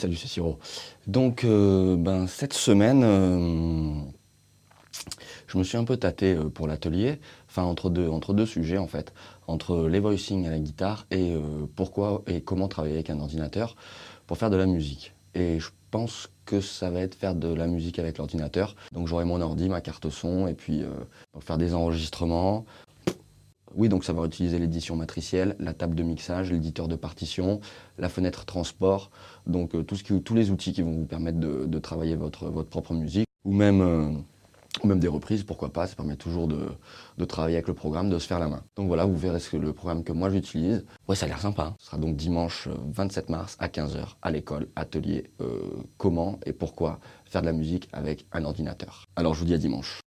c'est Siro. Donc, euh, ben, cette semaine, euh, je me suis un peu tâté euh, pour l'atelier, enfin entre deux, entre deux sujets en fait, entre les voicing à la guitare et pourquoi et comment travailler avec un ordinateur pour faire de la musique. Et je pense que ça va être faire de la musique avec l'ordinateur. Donc j'aurai mon ordi, ma carte son, et puis faire des enregistrements, oui, donc ça va utiliser l'édition matricielle, la table de mixage, l'éditeur de partition, la fenêtre transport, donc euh, tous les outils qui vont vous permettre de, travailler votre, propre musique, ou même, euh, même des reprises, pourquoi pas, ça permet toujours de, travailler avec le programme, de se faire la main. Donc voilà, vous verrez ce que le programme que moi j'utilise. Ouais, ça a l'air sympa. Hein. Ce sera donc dimanche 27 euh, mars à 15h à l'école, atelier comment et pourquoi faire de la musique avec un ordinateur. Alors je vous dis à dimanche.